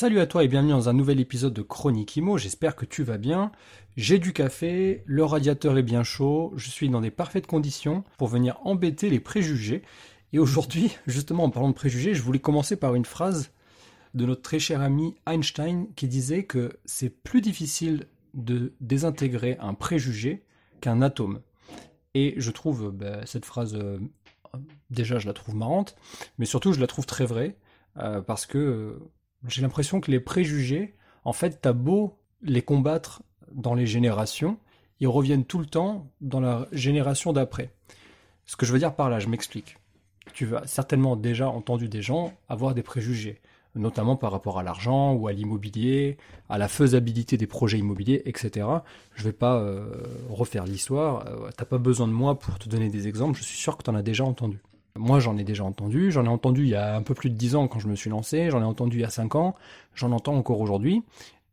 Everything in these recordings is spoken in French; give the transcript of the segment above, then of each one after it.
Salut à toi et bienvenue dans un nouvel épisode de Chronique Imo, j'espère que tu vas bien. J'ai du café, le radiateur est bien chaud, je suis dans des parfaites conditions pour venir embêter les préjugés. Et aujourd'hui, justement en parlant de préjugés, je voulais commencer par une phrase de notre très cher ami Einstein qui disait que c'est plus difficile de désintégrer un préjugé qu'un atome. Et je trouve bah, cette phrase, euh, déjà je la trouve marrante, mais surtout je la trouve très vraie, euh, parce que j'ai l'impression que les préjugés, en fait, t'as beau les combattre dans les générations, ils reviennent tout le temps dans la génération d'après. Ce que je veux dire par là, je m'explique. Tu as certainement déjà entendu des gens avoir des préjugés, notamment par rapport à l'argent ou à l'immobilier, à la faisabilité des projets immobiliers, etc. Je ne vais pas euh, refaire l'histoire, euh, t'as pas besoin de moi pour te donner des exemples, je suis sûr que tu en as déjà entendu. Moi, j'en ai déjà entendu. J'en ai entendu il y a un peu plus de 10 ans quand je me suis lancé. J'en ai entendu il y a 5 ans. J'en entends encore aujourd'hui.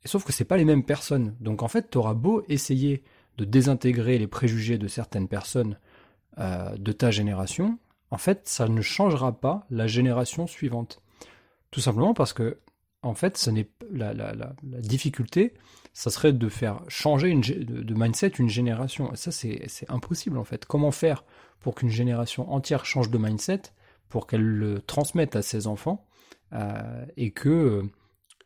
Sauf que c'est pas les mêmes personnes. Donc en fait, tu beau essayer de désintégrer les préjugés de certaines personnes euh, de ta génération, en fait, ça ne changera pas la génération suivante. Tout simplement parce que, en fait, ce n'est la, difficulté, ça serait de faire changer une, de, mindset une génération. Et ça, c'est impossible en fait. Comment faire pour qu'une génération entière change de mindset, pour qu'elle le transmette à ses enfants, euh, et que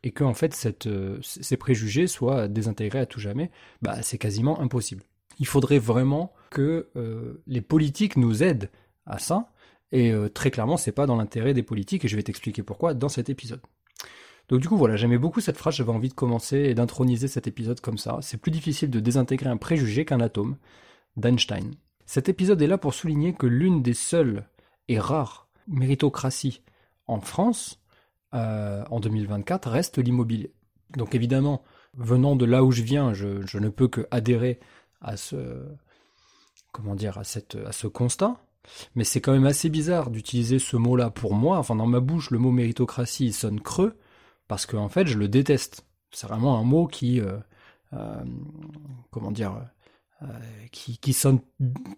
et que en fait cette, euh, ces préjugés soient désintégrés à tout jamais, bah, c'est quasiment impossible. Il faudrait vraiment que euh, les politiques nous aident à ça, et très clairement, c'est pas dans l'intérêt des politiques, et je vais t'expliquer pourquoi dans cet épisode. Donc du coup voilà, j'aimais beaucoup cette phrase, j'avais envie de commencer et d'introniser cet épisode comme ça. C'est plus difficile de désintégrer un préjugé qu'un atome d'Einstein. Cet épisode est là pour souligner que l'une des seules et rares méritocraties en France euh, en 2024 reste l'immobilier. Donc évidemment, venant de là où je viens, je, ne peux que adhérer à ce comment dire à cette à ce constat. Mais c'est quand même assez bizarre d'utiliser ce mot-là pour moi. Enfin, dans ma bouche, le mot méritocratie sonne creux parce qu'en en fait, je le déteste. C'est vraiment un mot qui, euh, euh, comment dire, euh, qui, sonne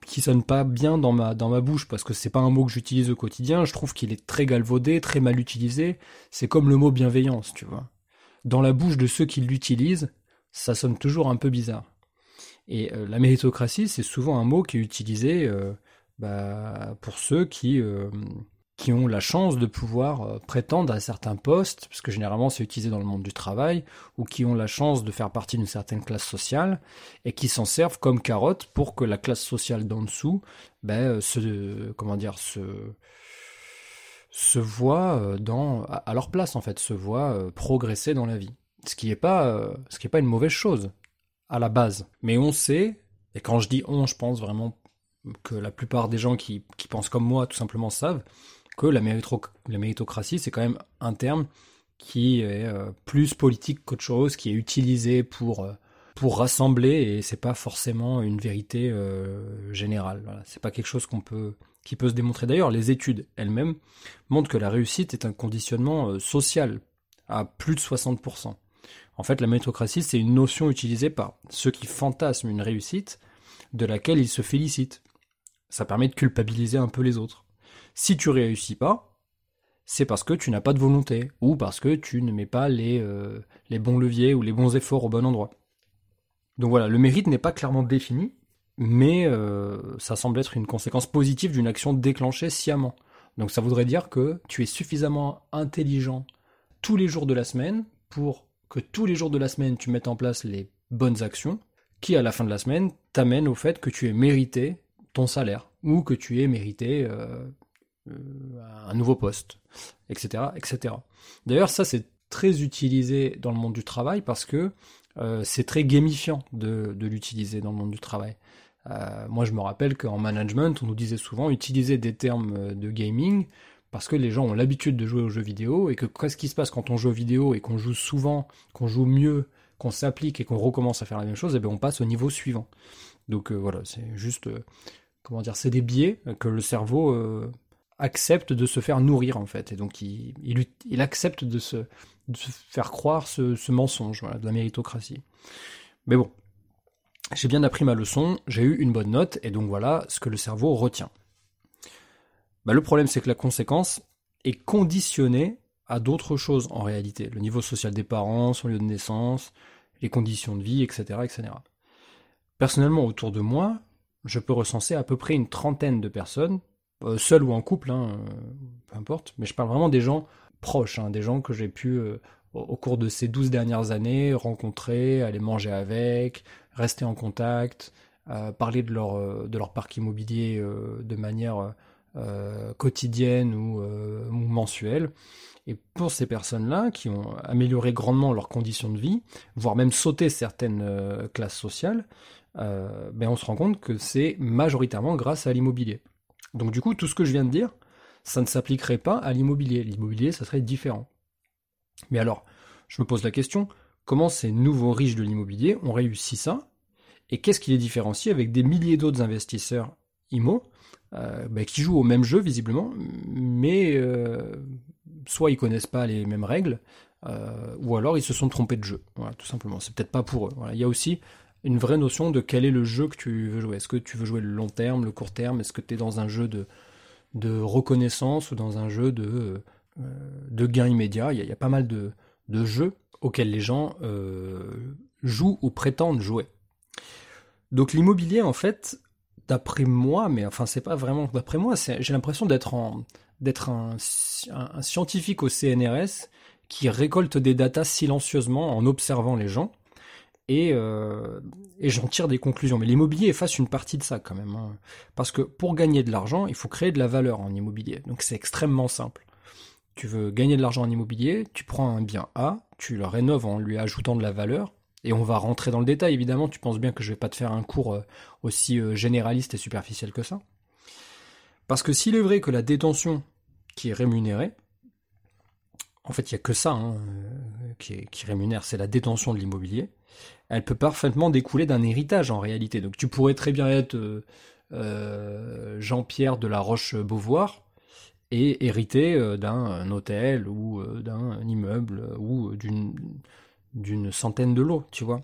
qui sonne pas bien dans ma dans ma bouche parce que c'est pas un mot que j'utilise au quotidien. Je trouve qu'il est très galvaudé, très mal utilisé. C'est comme le mot bienveillance, tu vois. Dans la bouche de ceux qui l'utilisent, ça sonne toujours un peu bizarre. Et la méritocratie, c'est souvent un mot qui est utilisé bah, pour ceux qui qui ont la chance de pouvoir euh, prétendre à certains postes, parce que généralement c'est utilisé dans le monde du travail, ou qui ont la chance de faire partie d'une certaine classe sociale, et qui s'en servent comme carotte pour que la classe sociale d'en dessous ben, euh, se, comment dire, se, se voit euh, dans, à leur place en fait, se voit progresser dans la vie. Ce qui n'est pas, pas une mauvaise chose à la base. Mais on sait, et quand je dis on, je pense vraiment que la plupart des gens qui, qui pensent comme moi tout simplement savent, que la, méritocratie, c'est quand même un terme qui est euh, plus politique qu'autre chose, qui est utilisé pour, euh, pour rassembler, et c'est pas forcément une vérité euh, générale. Voilà. C'est pas quelque chose qu'on peut, qui peut se démontrer. D'ailleurs, les études elles-mêmes montrent que la réussite est un conditionnement social à plus de 60%. En fait, la méritocratie, c'est une notion utilisée par ceux qui fantasment une réussite de laquelle ils se félicitent. Ça permet de culpabiliser un peu les autres. Si tu réussis pas, c'est parce que tu n'as pas de volonté, ou parce que tu ne mets pas les, euh, les bons leviers ou les bons efforts au bon endroit. Donc voilà, le mérite n'est pas clairement défini, mais euh, ça semble être une conséquence positive d'une action déclenchée sciemment. Donc ça voudrait dire que tu es suffisamment intelligent tous les jours de la semaine pour que tous les jours de la semaine tu mettes en place les bonnes actions qui à la fin de la semaine t'amènent au fait que tu aies mérité ton salaire ou que tu aies mérité euh, euh, un nouveau poste, etc., etc. D'ailleurs, ça c'est très utilisé dans le monde du travail parce que euh, c'est très gamifiant de, l'utiliser dans le monde du travail. Euh, moi, je me rappelle qu'en management, on nous disait souvent utiliser des termes de gaming parce que les gens ont l'habitude de jouer aux jeux vidéo et que qu'est-ce qui se passe quand on joue aux vidéo et qu'on joue souvent, qu'on joue mieux, qu'on s'applique et qu'on recommence à faire la même chose, et eh bien on passe au niveau suivant. Donc voilà, c'est juste, comment dire, c'est des biais que le cerveau accepte de se faire nourrir en fait, et donc il, accepte de se, faire croire ce, mensonge, de la méritocratie. Mais bon, j'ai bien appris ma leçon, j'ai eu une bonne note, et donc voilà ce que le cerveau retient. Bah, le problème, c'est que la conséquence est conditionnée à d'autres choses en réalité. Le niveau social des parents, son lieu de naissance, les conditions de vie, etc. etc. Personnellement, autour de moi, je peux recenser à peu près une trentaine de personnes, euh, seules ou en couple, hein, euh, peu importe, mais je parle vraiment des gens proches, hein, des gens que j'ai pu, euh, au cours de ces douze dernières années, rencontrer, aller manger avec, rester en contact, parler de leur, de leur parc immobilier de manière euh, quotidienne euh, ou, mensuelle. Et pour ces personnes-là, qui ont amélioré grandement leurs conditions de vie, voire même sauté certaines euh, classes sociales, ben on se rend compte que c'est majoritairement grâce à l'immobilier. Donc du coup, tout ce que je viens de dire, ça ne s'appliquerait pas à l'immobilier. L'immobilier, ça serait différent. Mais alors, je me pose la question, comment ces nouveaux riches de l'immobilier ont réussi ça? Et qu'est-ce qui les différencie avec des milliers d'autres investisseurs IMO euh, bah, qui jouent au même jeu visiblement, mais euh, soit ils connaissent pas les mêmes règles, euh, ou alors ils se sont trompés de jeu. Voilà, tout simplement. C'est peut-être pas pour eux. Il y a aussi une vraie notion de quel est le jeu que tu veux jouer. Est-ce que tu veux jouer le long terme, le court terme? Est-ce que tu es dans un jeu de, reconnaissance ou dans un jeu de, de gain immédiat? Il y, a, pas mal de, jeux auxquels les gens jouent ou prétendent jouer. Donc l'immobilier, en fait, d'après moi, mais enfin c'est pas vraiment d'après moi, j'ai l'impression d'être un, scientifique au CNRS qui récolte des datas silencieusement en observant les gens et, euh, et j'en tire des conclusions. Mais l'immobilier efface une partie de ça quand même, hein. parce que pour gagner de l'argent, il faut créer de la valeur en immobilier. Donc c'est extrêmement simple. Tu veux gagner de l'argent en immobilier, tu prends un bien A, tu le rénoves en lui ajoutant de la valeur, et on va rentrer dans le détail, évidemment, tu penses bien que je vais pas te faire un cours euh, aussi euh, généraliste et superficiel que ça. Parce que s'il est vrai que la détention qui est rémunérée, en fait, il n'y a que ça hein, euh, qui, rémunère, c'est la détention de l'immobilier, elle peut parfaitement découler d'un héritage en réalité. Donc tu pourrais très bien être Jean-Pierre de la Roche-Beauvoir et hériter d'un hôtel ou d'un immeuble ou d'une centaine de lots, tu vois.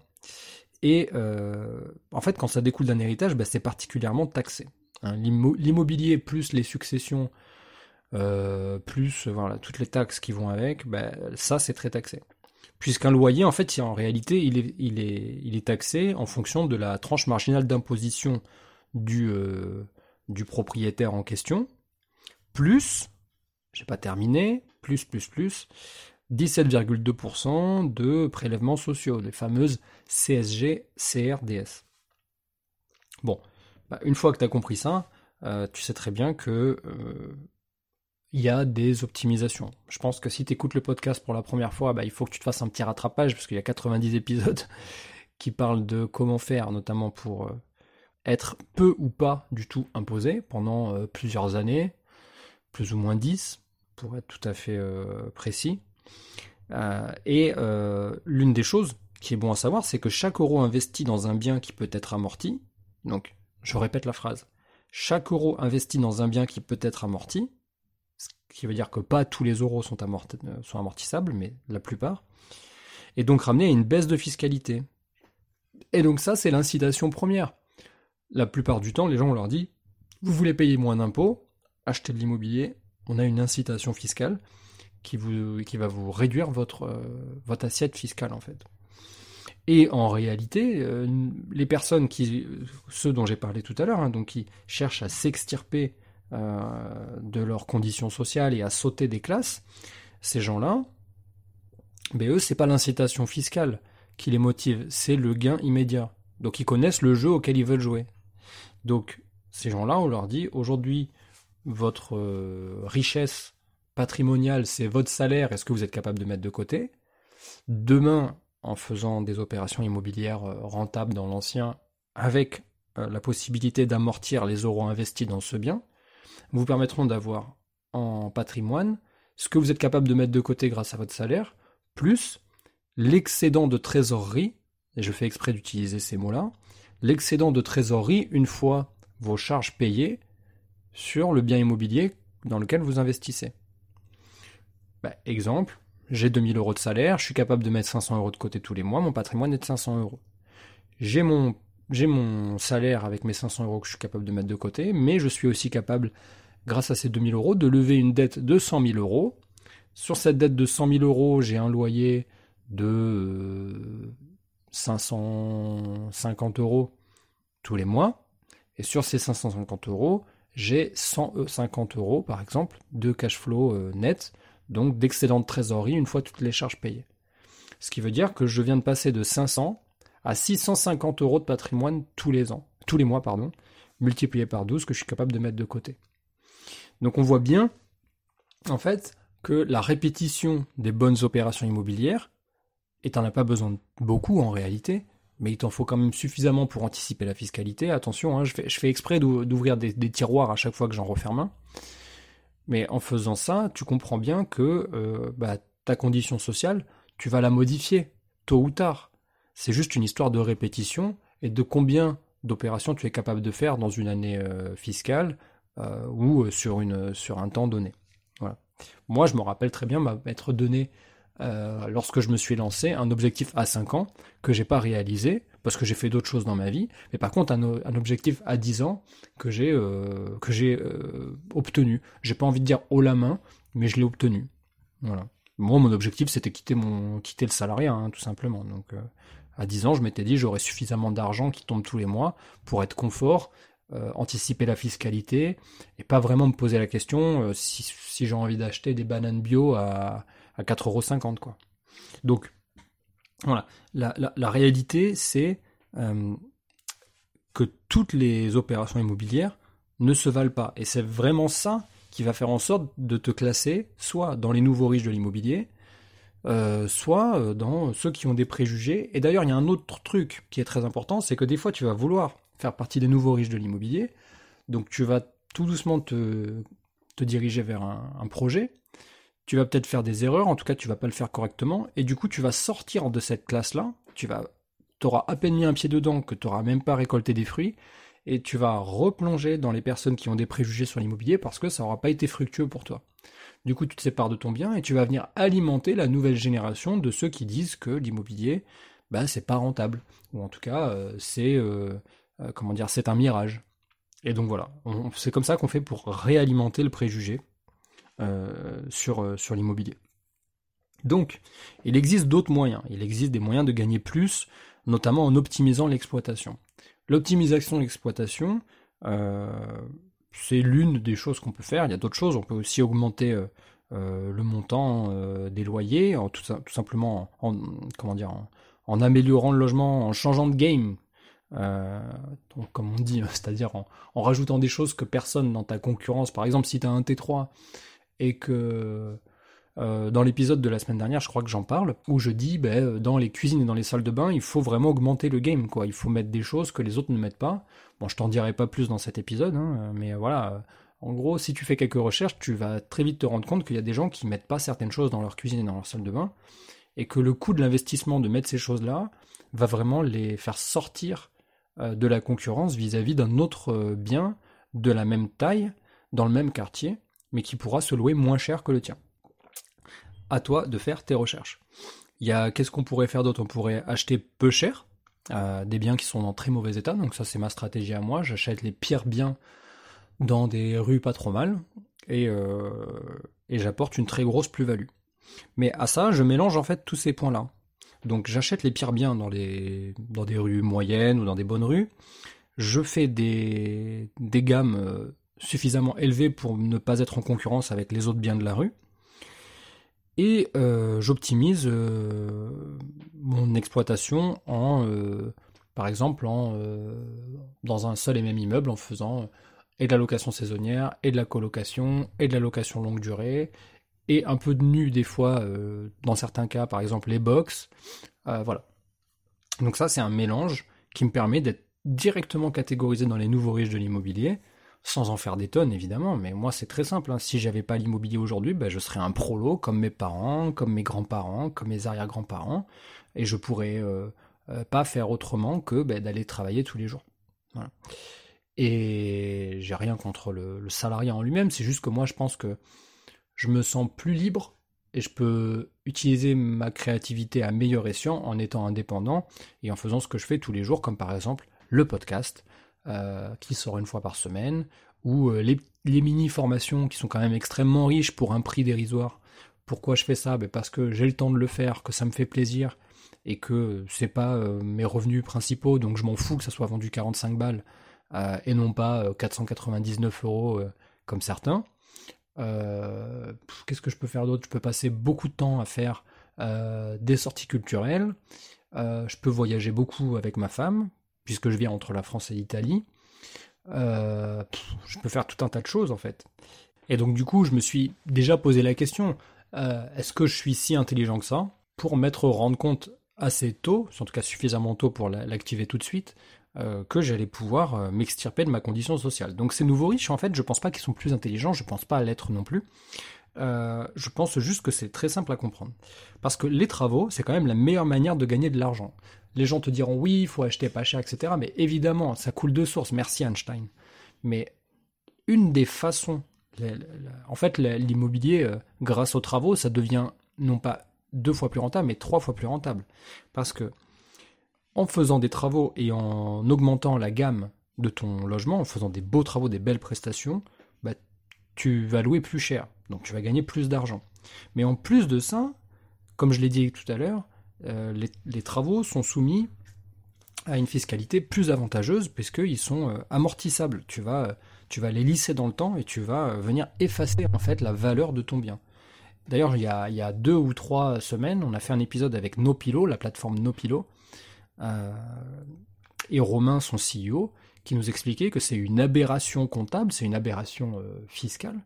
Et euh, en fait, quand ça découle d'un héritage, bah, c'est particulièrement taxé. Hein. L'immobilier plus les successions, euh, plus voilà, toutes les taxes qui vont avec, bah, ça c'est très taxé. Puisqu'un loyer, en fait, en réalité, il est, taxé en fonction de la tranche marginale d'imposition du, euh, propriétaire en question, plus, j'ai pas terminé, plus, plus, plus, 17,2% de prélèvements sociaux, les fameuses CSG, CRDS. Bon, bah, une fois que tu as compris ça, euh, tu sais très bien que il y a des optimisations. Je pense que si tu écoutes le podcast pour la première fois, bah, il faut que tu te fasses un petit rattrapage, parce qu'il y a 90 épisodes qui parlent de comment faire, notamment pour euh, être peu ou pas du tout imposé pendant plusieurs années, plus ou moins 10, pour être tout à fait précis. Euh, et euh, l'une des choses qui est bon à savoir, c'est que chaque euro investi dans un bien qui peut être amorti, donc je répète la phrase, chaque euro investi dans un bien qui peut être amorti, ce qui veut dire que pas tous les euros sont, euh, sont amortissables, mais la plupart, est donc ramené à une baisse de fiscalité. Et donc ça, c'est l'incitation première. La plupart du temps, les gens, on leur dit, vous voulez payer moins d'impôts, achetez de l'immobilier, on a une incitation fiscale qui, va vous réduire votre, euh, votre assiette fiscale en fait. Et en réalité, euh, les personnes qui, ceux dont j'ai parlé tout à l'heure, hein, donc qui cherchent à s'extirper de leurs conditions sociales et à sauter des classes, ces gens-là, ben eux, c'est pas l'incitation fiscale qui les motive, c'est le gain immédiat. Donc ils connaissent le jeu auquel ils veulent jouer. Donc ces gens-là, on leur dit aujourd'hui, votre richesse patrimonial, c'est votre salaire est ce que vous êtes capable de mettre de côté? Demain, en faisant des opérations immobilières euh, rentables dans l'ancien, avec euh, la possibilité d'amortir les euros investis dans ce bien, vous permettront d'avoir en patrimoine ce que vous êtes capable de mettre de côté grâce à votre salaire, plus l'excédent de trésorerie, et je fais exprès d'utiliser ces mots-là, l'excédent de trésorerie une fois vos charges payées sur le bien immobilier dans lequel vous investissez. Bah, exemple, j'ai 2000 euros de salaire, je suis capable de mettre 500 euros de côté tous les mois, mon patrimoine est de 500 euros. J'ai mon, j'ai mon salaire avec mes 500 euros que je suis capable de mettre de côté, mais je suis aussi capable, grâce à ces 2000 euros, de lever une dette de 100 000 euros. Sur cette dette de 100 000 euros, j'ai un loyer de 550 euros tous les mois. Et sur ces 550 euros, j'ai 150 euros, par exemple, de cash flow euh, net, donc d'excédent de trésorerie une fois toutes les charges payées. Ce qui veut dire que je viens de passer de 500 à 650 euros de patrimoine tous les ans, tous les mois, pardon, multiplié par 12 que je suis capable de mettre de côté. Donc on voit bien, en fait, que la répétition des bonnes opérations immobilières, et t'en as pas besoin de beaucoup en réalité, mais il t'en faut quand même suffisamment pour anticiper la fiscalité. Attention, hein, je, fais, exprès d'ouvrir des, tiroirs à chaque fois que j'en referme un. Mais en faisant ça, tu comprends bien que euh, bah, ta condition sociale, tu vas la modifier, tôt ou tard. C'est juste une histoire de répétition et de combien d'opérations tu es capable de faire dans une année euh, fiscale euh, ou sur, une, un temps donné. Voilà. Moi, je me rappelle très bien m'être donné euh, lorsque je me suis lancé, un objectif à 5 ans que j'ai pas réalisé parce que j'ai fait d'autres choses dans ma vie, mais par contre un, objectif à 10 ans que j'ai euh, que j'ai euh, obtenu. J'ai pas envie de dire haut la main, mais je l'ai obtenu. Voilà. Moi, mon objectif, c'était quitter quitter le salariat, hein, tout simplement. Euh, à 10 ans, je m'étais dit, j'aurais suffisamment d'argent qui tombe tous les mois pour être confort, euh, anticiper la fiscalité et pas vraiment me poser la question si, si j'ai envie d'acheter des bananes bio à à 4,50€. Quoi. Donc, voilà. La, la, réalité, c'est euh, que toutes les opérations immobilières ne se valent pas. Et c'est vraiment ça qui va faire en sorte de te classer soit dans les nouveaux riches de l'immobilier, euh, soit euh, dans ceux qui ont des préjugés. Et d'ailleurs, il y a un autre truc qui est très important, c'est que des fois, tu vas vouloir faire partie des nouveaux riches de l'immobilier. Donc, tu vas tout doucement te, diriger vers un, projet tu vas peut-être faire des erreurs, en tout cas tu vas pas le faire correctement, et du coup tu vas sortir de cette classe-là, tu vas, auras à peine mis un pied dedans, que tu n'auras même pas récolté des fruits, et tu vas replonger dans les personnes qui ont des préjugés sur l'immobilier parce que ça n'aura pas été fructueux pour toi. Du coup, tu te sépares de ton bien et tu vas venir alimenter la nouvelle génération de ceux qui disent que l'immobilier, bah, c'est pas rentable. Ou en tout cas, euh, c'est euh, euh, comment dire, c'est un mirage. Et donc voilà, c'est comme ça qu'on fait pour réalimenter le préjugé sur, l'immobilier. Donc, il existe d'autres moyens. Il existe des moyens de gagner plus, notamment en optimisant l'exploitation. L'optimisation de l'exploitation, c'est l'une des choses qu'on peut faire. Il y a d'autres choses. On peut aussi augmenter le montant des loyers, en tout, simplement en, améliorant le logement, en changeant de game. comme on dit, c'est-à-dire en, en, rajoutant des choses que personne dans ta concurrence, par exemple si tu as un T3 et que euh, dans l'épisode de la semaine dernière, je crois que j'en parle, où je dis, ben, dans les cuisines et dans les salles de bain, il faut vraiment augmenter le game, quoi. Il faut mettre des choses que les autres ne mettent pas. Bon, je t'en dirai pas plus dans cet épisode, hein, mais voilà. En gros, si tu fais quelques recherches, tu vas très vite te rendre compte qu'il y a des gens qui mettent pas certaines choses dans leur cuisine et dans leur salle de bain, et que le coût de l'investissement de mettre ces choses-là va vraiment les faire sortir euh, de la concurrence vis-à-vis d'un autre euh, bien de la même taille, dans le même quartier, mais qui pourra se louer moins cher que le tien. À toi de faire tes recherches. Il y a qu'est-ce qu'on pourrait faire d'autre? On pourrait acheter peu cher euh, des biens qui sont dans très mauvais état. Donc ça c'est ma stratégie à moi. J'achète les pires biens dans des rues pas trop mal et, euh, et j'apporte une très grosse plus-value. Mais à ça, je mélange en fait tous ces points-là. Donc j'achète les pires biens dans, les, dans des rues moyennes ou dans des bonnes rues. Je fais des, des gammes euh, suffisamment élevé pour ne pas être en concurrence avec les autres biens de la rue. Et euh, j'optimise euh, mon exploitation en, euh, par exemple, en, dans un seul et même immeuble en faisant et de la location saisonnière, et de la colocation, et de la location longue durée, et un peu de nu des fois, dans certains cas, par exemple les box. voilà. Donc ça, c'est un mélange qui me permet d'être directement catégorisé dans les nouveaux riches de l'immobilier, sans en faire des tonnes évidemment, mais moi c'est très simple. Hein. Si j'avais pas l'immobilier aujourd'hui, ben, je serais un prolo comme mes parents, comme mes grands-parents, comme mes arrière-grands-parents, et je pourrais euh, euh, pas faire autrement que ben, d'aller travailler tous les jours. Et j'ai rien contre le, le salariat en lui-même, c'est juste que moi je pense que je me sens plus libre et je peux utiliser ma créativité à meilleur escient en étant indépendant et en faisant ce que je fais tous les jours, comme par exemple le podcast euh, qui sort une fois par semaine, ou euh, les, mini-formations qui sont quand même extrêmement riches pour un prix dérisoire. Pourquoi je fais ça? Ben Parce que j'ai le temps de le faire, que ça me fait plaisir, et que c'est pas euh, mes revenus principaux, donc je m'en fous que ça soit vendu 45 balles, et non pas 499 euros comme certains. Qu'est-ce que je peux faire d'autre? Je peux passer beaucoup de temps à faire des sorties culturelles. je peux voyager beaucoup avec ma femme, puisque je vis entre la France et l'Italie. Euh, je peux faire tout un tas de choses en fait. Et donc du coup, je me suis déjà posé la question euh, est-ce que je suis si intelligent que ça pour m'être rendre compte assez tôt, en tout cas suffisamment tôt pour l'activer tout de suite, euh, que j'allais pouvoir m'extirper de ma condition sociale. Donc ces nouveaux riches, en fait, je pense pas qu'ils sont plus intelligents, je pense pas à l'être non plus. je pense juste que c'est très simple à comprendre. Parce que les travaux, c'est quand même la meilleure manière de gagner de l'argent les gens te diront oui, il faut acheter pas cher, etc. Mais évidemment, ça coule de source. Merci Einstein. Mais une des façons, en fait, l'immobilier, euh, grâce aux travaux, ça devient non pas deux fois plus rentable, mais trois fois plus rentable. Parce que en faisant des travaux et en augmentant la gamme de ton logement, en faisant des beaux travaux, des belles prestations, bah, tu vas louer plus cher. Donc tu vas gagner plus d'argent. Mais en plus de ça, comme je l'ai dit tout à l'heure, euh, les, travaux sont soumis à une fiscalité plus avantageuse puisqu'ils sont euh, amortissables. Tu vas, tu vas les lisser dans le temps et tu vas euh, venir effacer en fait la valeur de ton bien. D'ailleurs, il, y a, deux ou trois semaines, on a fait un épisode avec Nopilo, la plateforme Nopilo, et Romain, son CEO, qui nous expliquait que c'est une aberration comptable, c'est une aberration fiscale,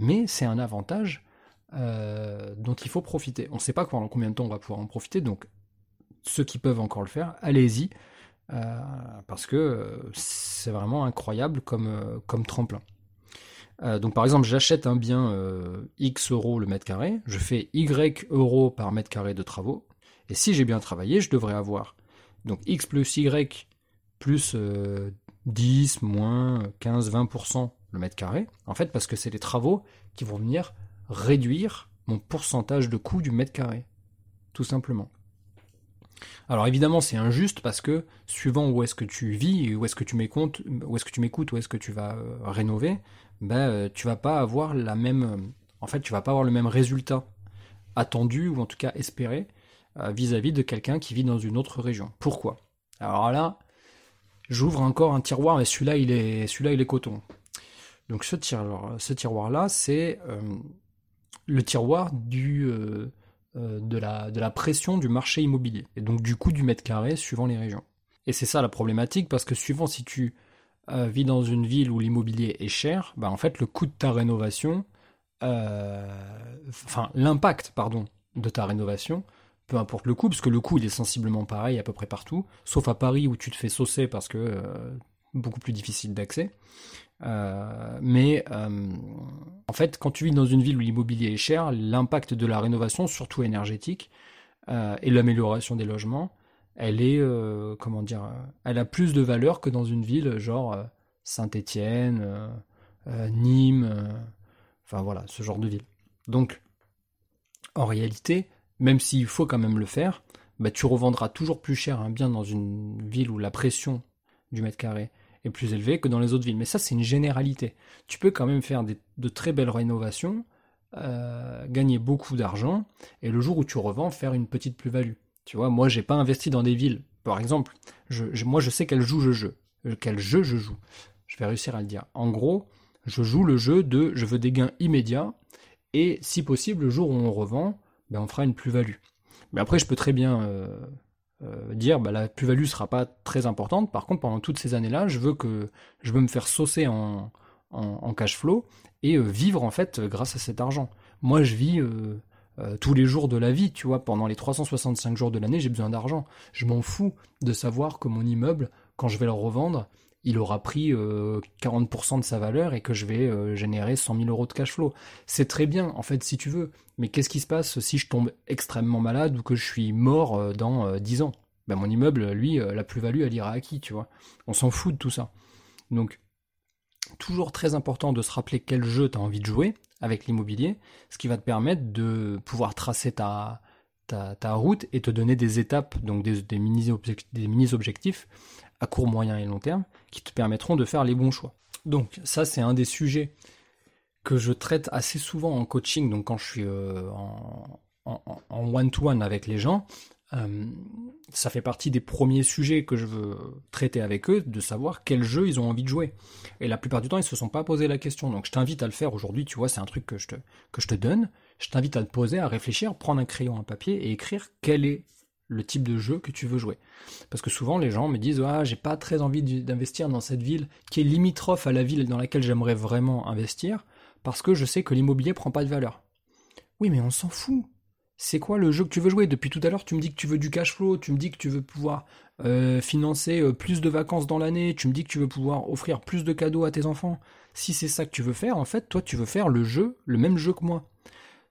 mais c'est un avantage euh, dont il faut profiter. On ne sait pas pendant combien de temps on va pouvoir en profiter, donc ceux qui peuvent encore le faire, allez-y, euh, parce que euh, c'est vraiment incroyable comme, comme tremplin. donc par exemple, j'achète un bien X euros le mètre carré, je fais Y euros par mètre carré de travaux, et si j'ai bien travaillé, je devrais avoir donc X plus Y plus 10, moins 15, 20% le mètre carré, en fait parce que c'est les travaux qui vont venir réduire mon pourcentage de coût du mètre carré. Tout simplement. Alors évidemment c'est injuste parce que suivant où est-ce que tu vis, où est-ce que tu m'écoutes, où est-ce que tu m'écoutes, où est-ce que tu vas euh, rénover, ben euh, tu vas pas avoir la même, en fait tu vas pas avoir le même résultat attendu ou en tout cas espéré euh, vis-à-vis de quelqu'un qui vit dans une autre région. Pourquoi? Alors là, j'ouvre encore un tiroir et celui-là il est, celui-là il est coton. Donc ce tiroir, ce tiroir là c'est le tiroir du, euh, euh, de, la, pression du marché immobilier, et donc du coût du mètre carré suivant les régions. Et c'est ça la problématique, parce que suivant si tu euh, vis dans une ville où l'immobilier est cher, bah en fait le coût de ta rénovation, enfin l'impact, pardon, de ta rénovation, peu importe le coût, parce que le coût il est sensiblement pareil à peu près partout, sauf à Paris où tu te fais saucer parce que beaucoup plus difficile d'accès. Euh, mais euh, en fait, quand tu vis dans une ville où l'immobilier est cher, l'impact de la rénovation, surtout énergétique, euh, et l'amélioration des logements, elle est, comment dire, elle a plus de valeur que dans une ville genre Saint-Étienne, Nîmes, enfin voilà, ce genre de ville. Donc, en réalité, même s'il faut quand même le faire, bah, tu revendras toujours plus cher un bien dans une ville où la pression du mètre carré est plus élevé que dans les autres villes. Mais ça, c'est une généralité. Tu peux quand même faire de très belles rénovations, euh, gagner beaucoup d'argent, et le jour où tu revends, faire une petite plus-value. Tu vois, moi, j'ai pas investi dans des villes. Par exemple, je, moi, je sais quel jeu je joue. Quel jeu je joue? Je vais réussir à le dire. En gros, je joue le jeu de je veux des gains immédiats, et si possible, le jour où on revend, ben, on fera une plus-value. Mais après, je peux très bien euh, euh, dire bah, la plus-value sera pas très importante. Par contre, pendant toutes ces années-là, je veux que je veux me faire saucer en, en, cash flow et euh, vivre en fait grâce à cet argent. Moi, je vis euh, tous les jours de la vie, tu vois, pendant les 365 jours de l'année, j'ai besoin d'argent. Je m'en fous de savoir que mon immeuble, quand je vais le revendre, il aura pris 40% de sa valeur et que je vais générer 100 000 euros de cash flow. C'est très bien, en fait, si tu veux. Mais qu'est-ce qui se passe si je tombe extrêmement malade ou que je suis mort dans 10 ans? Ben, Mon immeuble, lui, la plus-value, elle ira à qui, tu vois? On s'en fout de tout ça. Donc, toujours très important de se rappeler quel jeu tu as envie de jouer avec l'immobilier, ce qui va te permettre de pouvoir tracer ta, route et te donner des étapes, donc des, des mini-objectifs à court, moyen et long terme qui te permettront de faire les bons choix. Donc ça, c'est un des sujets que je traite assez souvent en coaching, donc quand je suis euh, en one-to-one avec les gens, euh, ça fait partie des premiers sujets que je veux traiter avec eux, de savoir quel jeu ils ont envie de jouer. Et la plupart du temps, ils se sont pas posé la question. Donc je t'invite à le faire aujourd'hui, tu vois, c'est un truc que je te, que je te donne. Je t'invite à te poser, à réfléchir, prendre un crayon, un papier et écrire quel est le type de jeu que tu veux jouer. Parce que souvent les gens me disent ah j'ai pas très envie d'investir dans cette ville qui est limitrophe à la ville dans laquelle j'aimerais vraiment investir parce que je sais que l'immobilier prend pas de valeur. Oui mais on s'en fout c'est quoi le jeu que tu veux jouer? Depuis tout à l'heure, tu me dis que tu veux du cash flow, tu me dis que tu veux pouvoir euh, financer euh, plus de vacances dans l'année, tu me dis que tu veux pouvoir offrir plus de cadeaux à tes enfants. Si c'est ça que tu veux faire, en fait, toi, tu veux faire le jeu, le même jeu que moi.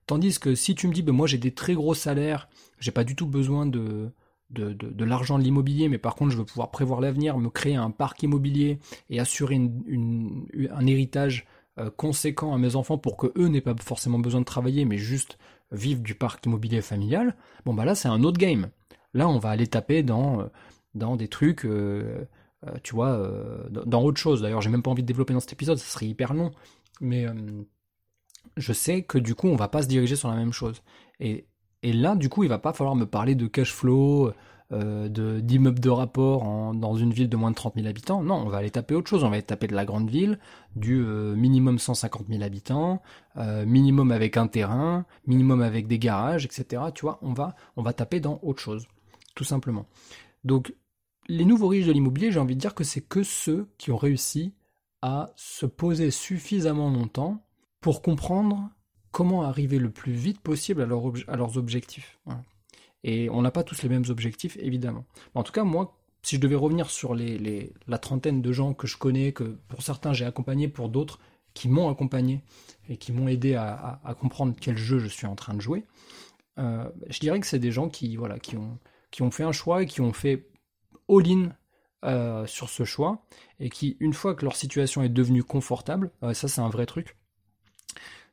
Tandis que si tu me dis, ben moi j'ai des très gros salaires, j'ai pas du tout besoin de, de, l'argent de l'immobilier, mais par contre je veux pouvoir prévoir l'avenir, me créer un parc immobilier et assurer un héritage euh, conséquent à mes enfants pour que eux n'aient pas forcément besoin de travailler, mais juste vivre du parc immobilier familial, bon bah là c'est un autre game. Là on va aller taper dans, euh, dans des trucs, euh, tu vois, dans autre chose. D'ailleurs j'ai même pas envie de développer dans cet épisode, ça serait hyper long. Mais je sais que du coup on va pas se diriger sur la même chose. Et, et là du coup il va pas falloir me parler de cash flow, euh, d'immeubles de, rapport dans une ville de moins de 30 000 habitants. Non, on va aller taper autre chose. On va aller taper de la grande ville, du euh, minimum 150 000 habitants, euh, minimum avec un terrain, minimum avec des garages, etc. Tu vois, on va, on va taper dans autre chose, tout simplement. Donc, les nouveaux riches de l'immobilier, j'ai envie de dire que c'est que ceux qui ont réussi à se poser suffisamment longtemps pour comprendre comment arriver le plus vite possible à, leurs objectifs. Et on n'a pas tous les mêmes objectifs, évidemment. en tout cas, moi, si je devais revenir sur la trentaine de gens que je connais, que pour certains j'ai accompagné, pour d'autres qui m'ont accompagné et qui m'ont aidé à, comprendre quel jeu je suis en train de jouer, euh, je dirais que c'est des gens qui ont fait un choix et qui ont fait all-in euh, sur ce choix et qui, une fois que leur situation est devenue confortable, euh, ça c'est un vrai truc,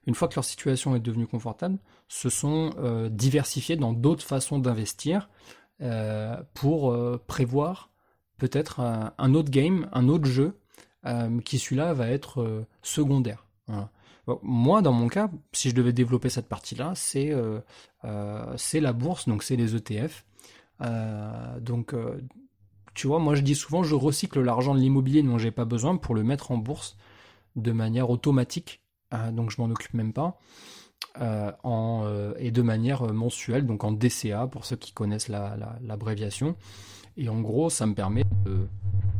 une fois que leur situation est devenue confortable, se sont euh, diversifiés dans d'autres façons d'investir euh, pour euh, prévoir peut-être un, autre game, un autre jeu, qui celui-là va être secondaire. moi, dans mon cas, si je devais développer cette partie-là, c'est la bourse, donc c'est les ETF. donc, tu vois, moi je dis souvent, je recycle l'argent de l'immobilier dont j'ai pas besoin pour le mettre en bourse de manière automatique donc je m'en occupe même pas. Euh, euh, et de manière mensuelle, donc en DCA pour ceux qui connaissent l'abréviation. et en gros, ça me permet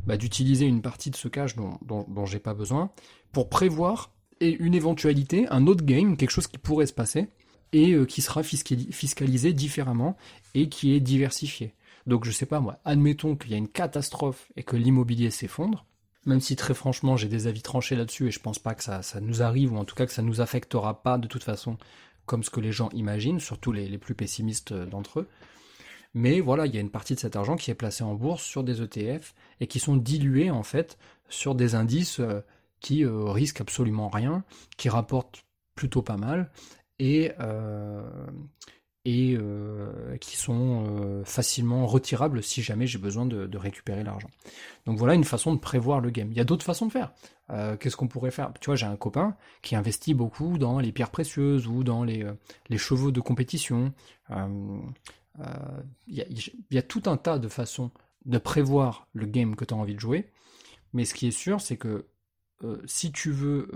bah, d'utiliser une partie de ce cash dont, dont, j'ai pas besoin pour prévoir une éventualité, un autre game, quelque chose qui pourrait se passer et qui sera fiscalisé différemment et qui est diversifié. Donc je sais pas moi, admettons qu'il y a une catastrophe et que l'immobilier s'effondre, même si très franchement j'ai des avis tranchés là-dessus et je pense pas que ça, ça, nous arrive ou en tout cas que ça nous affectera pas de toute façon comme ce que les gens imaginent, surtout les, les plus pessimistes d'entre eux. Mais voilà, il y a une partie de cet argent qui est placé en bourse sur des ETF et qui sont dilués en fait sur des indices euh, qui euh, risquent absolument rien, qui rapportent plutôt pas mal et, euh, et euh, qui sont euh, facilement retirables si jamais j'ai besoin de, récupérer l'argent. Donc voilà une façon de prévoir le game. Il y a d'autres façons de faire. Euh, qu'est-ce qu'on pourrait faire? Tu vois, j'ai un copain qui investit beaucoup dans les pierres précieuses ou dans les, les chevaux de compétition. Il y, a tout un tas de façons de prévoir le game que tu as envie de jouer. Mais ce qui est sûr, c'est que si tu veux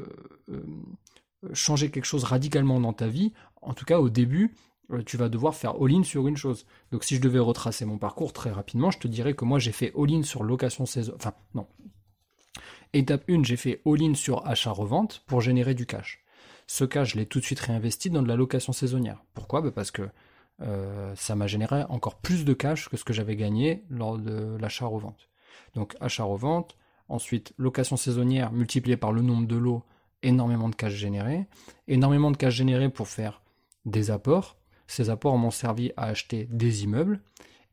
changer quelque chose radicalement dans ta vie, en tout cas au début, tu vas devoir faire all-in sur une chose. Donc si je devais retracer mon parcours très rapidement, je te dirais que moi j'ai fait all-in sur location saison. Enfin, non. Étape 1, j'ai fait all-in sur achat-revente pour générer du cash. Ce cash, je l'ai tout de suite réinvesti dans de la location saisonnière. Pourquoi? Bah, Parce que euh, ça m'a généré encore plus de cash que ce que j'avais gagné lors de l'achat-revente. Donc achat-revente, Ensuite, location saisonnière multipliée par le nombre de lots, énormément de cash généré. Énormément de cash généré pour faire des apports. Ces apports m'ont servi à acheter des immeubles.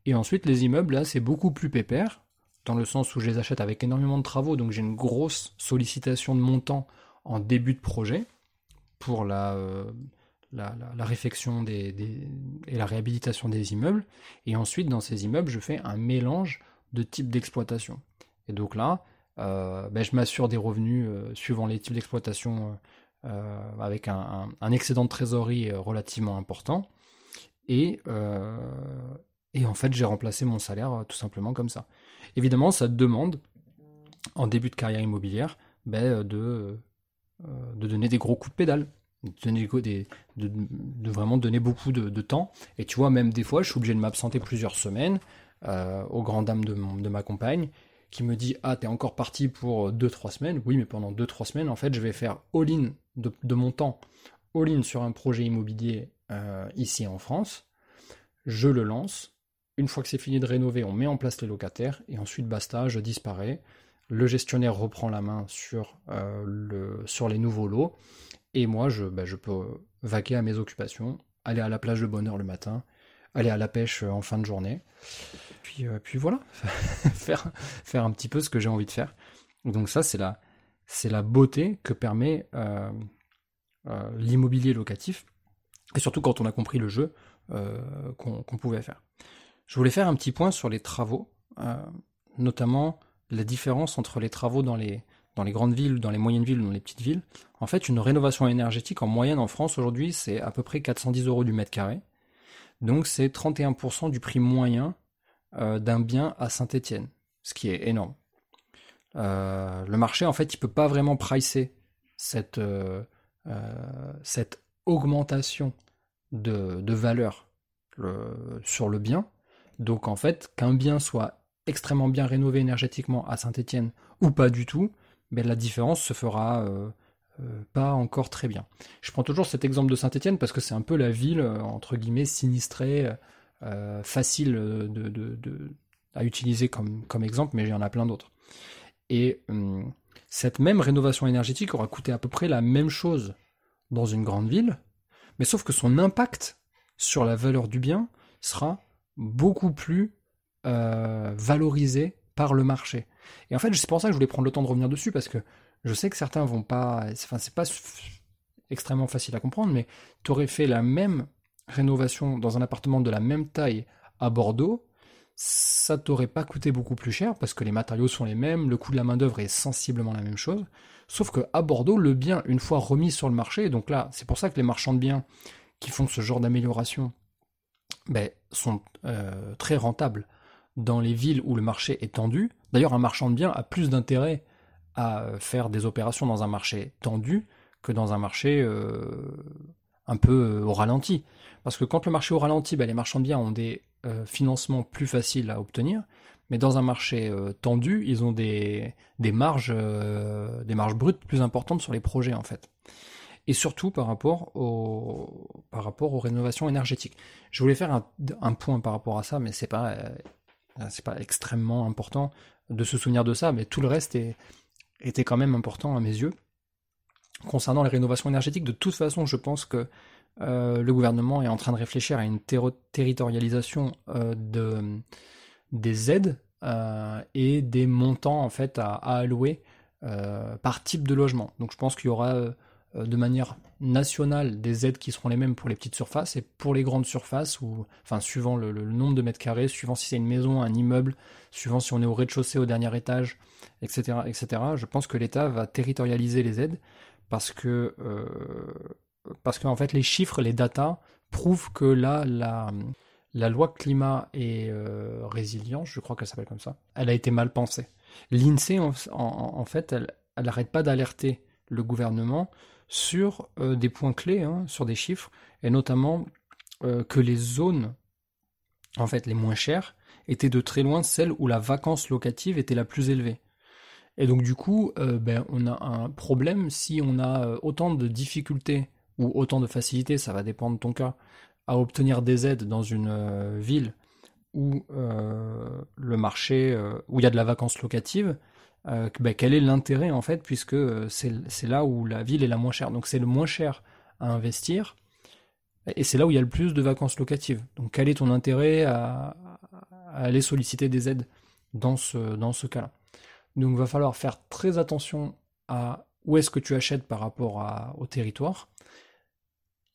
Et ensuite, les immeubles, là, c'est beaucoup plus pépère, dans le sens où je les achète avec énormément de travaux, donc j'ai une grosse sollicitation de montant en début de projet pour la, euh, réfection des, et la réhabilitation des immeubles. Et ensuite, dans ces immeubles, je fais un mélange de types d'exploitation. Et donc là, euh, ben, je m'assure des revenus euh, suivant les types d'exploitation avec un, excédent de trésorerie relativement important. Et, et en fait, j'ai remplacé mon salaire tout simplement comme ça. Évidemment, ça demande, en début de carrière immobilière, ben, de euh, de donner des gros coups de pédale, de, vraiment donner beaucoup de, temps. Et tu vois, même des fois, je suis obligé de m'absenter plusieurs semaines euh, aux grandes dames de, de ma compagne qui me dit Ah, t'es encore parti pour 2-3 semaines. Oui, mais pendant 2-3 semaines, en fait, je vais faire all-in de, mon temps, all-in sur un projet immobilier euh, ici en France. Je le lance. Une fois que c'est fini de rénover, on met en place les locataires et ensuite basta, je disparais le gestionnaire reprend la main sur, euh, le, sur les nouveaux lots, et moi je, bah, je peux vaquer à mes occupations, aller à la plage de bonheur le matin, aller à la pêche en fin de journée, puis, euh, puis voilà, faire, un petit peu ce que j'ai envie de faire. Donc ça c'est la, c'est la beauté que permet euh, l'immobilier locatif, et surtout quand on a compris le jeu qu'on pouvait faire. Je voulais faire un petit point sur les travaux, notamment la différence entre les travaux dans les, grandes villes, dans les moyennes villes dans les petites villes. En fait, une rénovation énergétique en moyenne en France aujourd'hui, c'est à peu près 410 euros du mètre carré. Donc c'est 31% du prix moyen euh, d'un bien à Saint-Étienne, ce qui est énorme. Euh, le marché, en fait, il peut pas vraiment pricer cette, euh, cette augmentation de, de valeur sur le bien. Donc en fait, qu'un bien soit extrêmement bien rénové énergétiquement à Saint-Étienne ou pas du tout, mais la différence se fera euh, euh, pas encore très bien. Je prends toujours cet exemple de Saint-Étienne parce que c'est un peu la ville euh, entre guillemets sinistrée, facile à utiliser comme, comme exemple, mais il y en a plein d'autres. Et hum, cette même rénovation énergétique aura coûté à peu près la même chose dans une grande ville, mais sauf que son impact sur la valeur du bien sera beaucoup plus euh, valorisé par le marché. Et en fait, c'est pour ça que je voulais prendre le temps de revenir dessus parce que je sais que certains vont pas, enfin c'est pas extrêmement facile à comprendre, mais tu aurais fait la même rénovation dans un appartement de la même taille à Bordeaux, ça t'aurait pas coûté beaucoup plus cher parce que les matériaux sont les mêmes, le coût de la main d'œuvre est sensiblement la même chose. Sauf que à Bordeaux, le bien, une fois remis sur le marché, donc là, c'est pour ça que les marchands de biens qui font ce genre d'amélioration ben, sont euh, très rentables dans les villes où le marché est tendu. D'ailleurs, un marchand de biens a plus d'intérêt à faire des opérations dans un marché tendu que dans un marché euh, un peu euh, au ralenti. Parce que quand le marché est au ralenti, ben, les marchands de biens ont des euh, financements plus faciles à obtenir, mais dans un marché tendu, ils ont des, marges, des marges brutes plus importantes sur les projets en fait. Et surtout par rapport, aux rénovations énergétiques. Je voulais faire un, point par rapport à ça, mais c'est pas euh, pas extrêmement important de se souvenir de ça, mais tout le reste était quand même important à mes yeux. Concernant les rénovations énergétiques, de toute façon, je pense que euh, le gouvernement est en train de réfléchir à une territorialisation euh, de, des aides et des montants en fait à, allouer par type de logement. Donc je pense qu'il y aura euh, de manière nationale des aides qui seront les mêmes pour les petites surfaces et pour les grandes surfaces, ou enfin suivant le, nombre de mètres carrés, suivant si c'est une maison, un immeuble, suivant si on est au rez-de-chaussée, au dernier étage, etc., etc. Je pense que l'État va territorialiser les aides parce que euh, parce qu'en fait les chiffres, les datas prouvent que là la loi climat et euh, résilience, je crois qu'elle s'appelle comme ça, elle a été mal pensée. L'INSEE en, fait, elle n'arrête pas d'alerter le gouvernement sur euh, des points clés, hein, sur des chiffres, et notamment euh, que les zones, en fait, les moins chères, étaient de très loin celles où la vacance locative était la plus élevée. Et donc du coup, euh, ben, on a un problème si on a autant de difficultés ou autant de facilité, ça va dépendre de ton cas, à obtenir des aides dans une ville où le marché, où il y a de la vacance locative, bah, quel est l'intérêt en fait, puisque c'est là où la ville est la moins chère. Donc c'est le moins cher à investir, et c'est là où il y a le plus de vacances locatives. Donc quel est ton intérêt à, aller solliciter des aides dans ce, dans ce cas-là? Donc il va falloir faire très attention à où est-ce que tu achètes par rapport au territoire.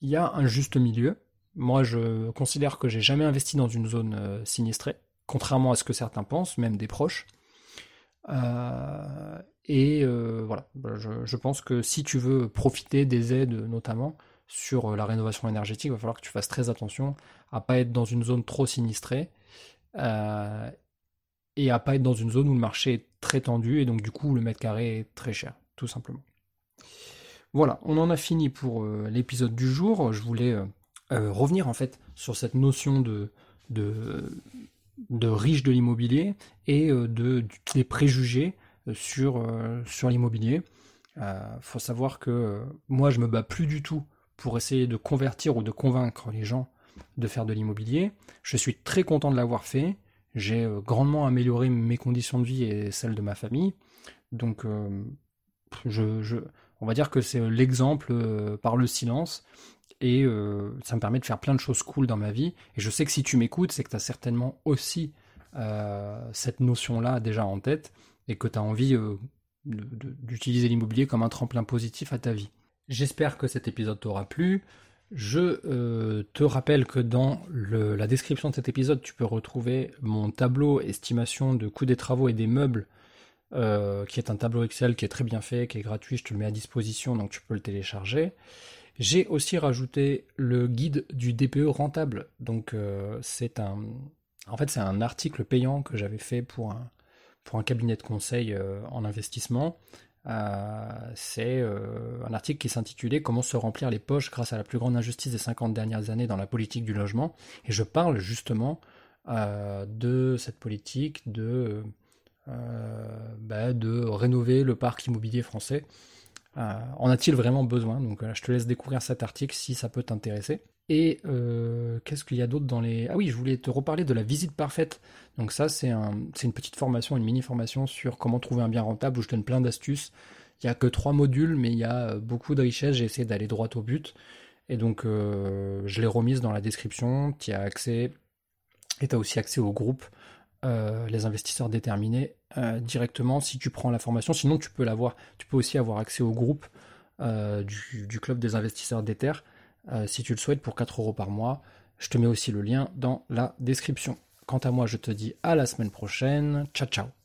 Il y a un juste milieu. Moi, je considère que j'ai jamais investi dans une zone euh, sinistrée, contrairement à ce que certains pensent, même des proches. Euh, et euh, voilà, je, pense que si tu veux profiter des aides, notamment sur la rénovation énergétique, il va falloir que tu fasses très attention à pas être dans une zone trop sinistrée et à pas être dans une zone où le marché est très tendu et donc du coup le mètre carré est très cher, tout simplement. Voilà, on en a fini pour l'épisode du jour. Je voulais euh, revenir en fait sur cette notion de, de, riche de l'immobilier et euh, de, des préjugés euh, sur, sur l'immobilier. Il faut savoir que moi je me bats plus du tout pour essayer de convertir ou de convaincre les gens de faire de l'immobilier. Je suis très content de l'avoir fait. J'ai grandement amélioré mes conditions de vie et celles de ma famille. Donc, je, je, on va dire que c'est l'exemple par le silence et euh, ça me permet de faire plein de choses cool dans ma vie. Et je sais que si tu m'écoutes, c'est que tu as certainement aussi euh, cette notion-là déjà en tête et que tu as envie euh, d'utiliser l'immobilier comme un tremplin positif à ta vie. J'espère que cet épisode t'aura plu. Je te rappelle que dans la description de cet épisode, tu peux retrouver mon tableau estimation de coût des travaux et des meubles, qui est un tableau Excel qui est très bien fait, qui est gratuit, je te le mets à disposition, donc tu peux le télécharger. J'ai aussi rajouté le guide du DPE rentable. Donc euh, c'est un, en fait c'est un article payant que j'avais fait pour un pour un cabinet de conseil euh, en investissement. Euh, c'est un article qui s'intitulait Comment se remplir les poches grâce à la plus grande injustice des 50 dernières années dans la politique du logement. Et je parle justement de cette politique de, bah, de rénover le parc immobilier français euh, en a-t-il vraiment besoin? Donc je te laisse découvrir cet article si ça peut t'intéresser. Et euh, qu'est-ce qu'il y a d'autre dans les... Ah oui, je voulais te reparler de la visite parfaite. Donc ça, c'est une petite formation, une mini-formation sur comment trouver un bien rentable où je donne plein d'astuces. Il n'y a que trois modules, mais il y a euh, beaucoup de richesses. J'ai essayé d'aller droit au but. Et donc, je l'ai remise dans la description. Tu as accès. Et tu as aussi accès au groupe Les investisseurs déterminés euh, directement si tu prends la formation. Sinon, tu peux l'avoir. Tu peux aussi avoir accès au groupe euh, du, club des investisseurs d'Ether euh, si tu le souhaites pour 4 euros par mois. Je te mets aussi le lien dans la description. Quant à moi, je te dis à la semaine prochaine. Ciao, ciao.